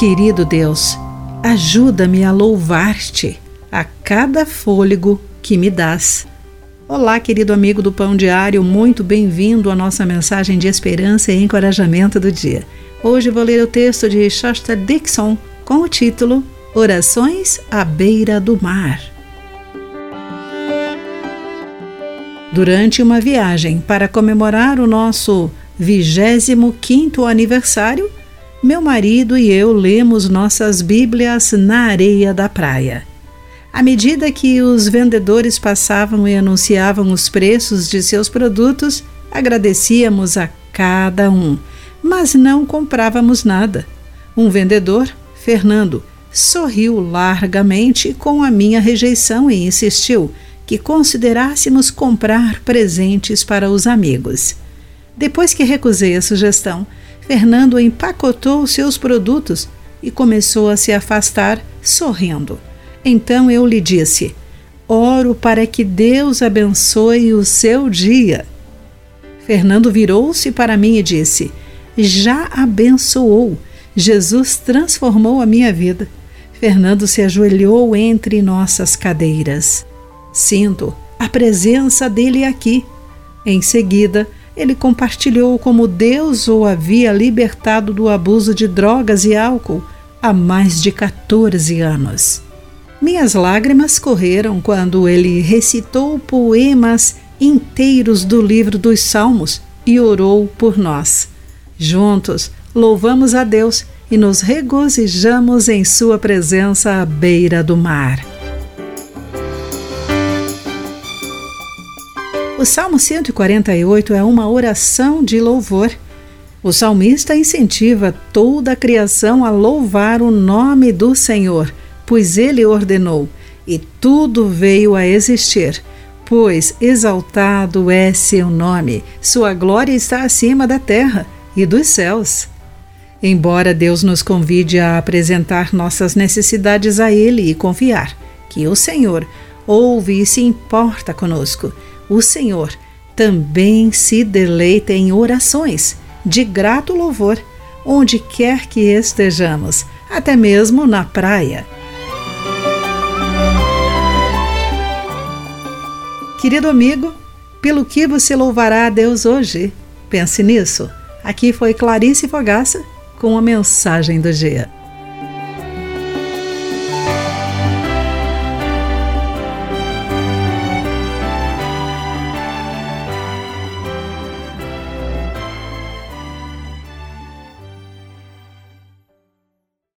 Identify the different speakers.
Speaker 1: Querido Deus, ajuda-me a louvar-te a cada fôlego que me dás. Olá, querido amigo do Pão Diário, muito bem-vindo à nossa mensagem de esperança e encorajamento do dia. Hoje vou ler o texto de Shasta Dixon com o título Orações à beira do mar. Durante uma viagem para comemorar o nosso 25º aniversário, meu marido e eu lemos nossas Bíblias na areia da praia. À medida que os vendedores passavam e anunciavam os preços de seus produtos, agradecíamos a cada um, mas não comprávamos nada. Um vendedor, Fernando, sorriu largamente com a minha rejeição e insistiu que considerássemos comprar presentes para os amigos. Depois que recusei a sugestão, Fernando empacotou seus produtos e começou a se afastar, sorrindo. Então eu lhe disse: Oro para que Deus abençoe o seu dia. Fernando virou-se para mim e disse: Já abençoou. Jesus transformou a minha vida. Fernando se ajoelhou entre nossas cadeiras. Sinto a presença dele aqui. Em seguida, ele compartilhou como Deus o havia libertado do abuso de drogas e álcool há mais de 14 anos. Minhas lágrimas correram quando ele recitou poemas inteiros do livro dos Salmos e orou por nós. Juntos, louvamos a Deus e nos regozijamos em Sua presença à beira do mar. O Salmo 148 é uma oração de louvor. O salmista incentiva toda a criação a louvar o nome do Senhor, pois ele ordenou, e tudo veio a existir. Pois exaltado é seu nome, sua glória está acima da terra e dos céus. Embora Deus nos convide a apresentar nossas necessidades a Ele e confiar que o Senhor ouve e se importa conosco, o Senhor também se deleita em orações de grato louvor, onde quer que estejamos, até mesmo na praia. Querido amigo, pelo que você louvará a Deus hoje? Pense nisso. Aqui foi Clarice Fogaça com a mensagem do dia.